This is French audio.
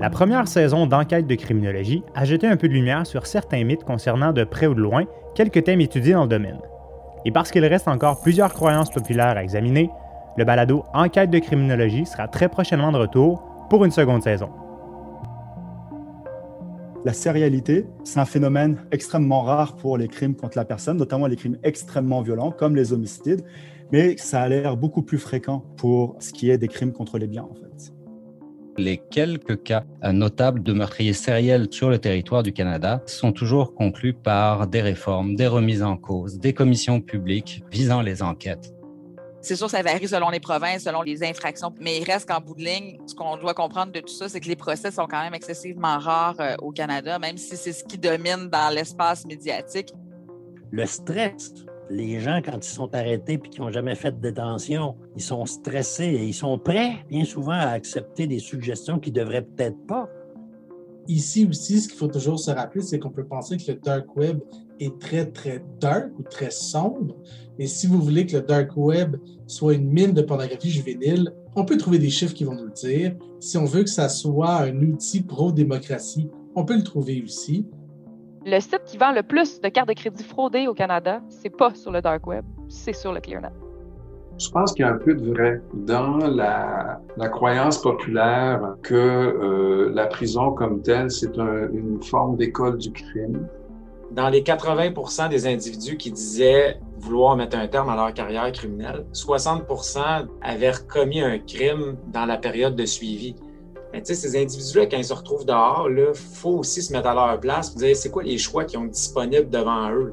La première saison d'Enquête de criminologie a jeté un peu de lumière sur certains mythes concernant de près ou de loin quelques thèmes étudiés dans le domaine. Et parce qu'il reste encore plusieurs croyances populaires à examiner, le balado Enquête de criminologie sera très prochainement de retour pour une seconde saison. La sérialité, c'est un phénomène extrêmement rare pour les crimes contre la personne, notamment les crimes extrêmement violents comme les homicides, mais ça a l'air beaucoup plus fréquent pour ce qui est des crimes contre les biens en fait. Les quelques cas notables de meurtriers sériels sur le territoire du Canada sont toujours conclus par des réformes, des remises en cause, des commissions publiques visant les enquêtes. C'est sûr, ça varie selon les provinces, selon les infractions, mais il reste qu'en bout de ligne, ce qu'on doit comprendre de tout ça, c'est que les procès sont quand même excessivement rares euh, au Canada, même si c'est ce qui domine dans l'espace médiatique. Le stress, les gens, quand ils sont arrêtés et qui n'ont jamais fait de détention, ils sont stressés et ils sont prêts, bien souvent, à accepter des suggestions qu'ils ne devraient peut-être pas. Ici aussi, ce qu'il faut toujours se rappeler, c'est qu'on peut penser que le dark web est très, très dark ou très sombre. Et si vous voulez que le dark web soit une mine de pornographie juvénile, on peut trouver des chiffres qui vont nous le dire. Si on veut que ça soit un outil pro-démocratie, on peut le trouver aussi. Le site qui vend le plus de cartes de crédit fraudées au Canada, c'est pas sur le dark web, c'est sur le ClearNet. Je pense qu'il y a un peu de vrai dans la, croyance populaire que euh, la prison comme telle, c'est une forme d'école du crime. Dans les 80% des individus qui disaient vouloir mettre un terme à leur carrière criminelle, 60% avaient commis un crime dans la période de suivi. Mais tu sais, ces individus-là, quand ils se retrouvent dehors, il faut aussi se mettre à leur place et dire c'est quoi les choix qu'ils ont disponibles devant eux.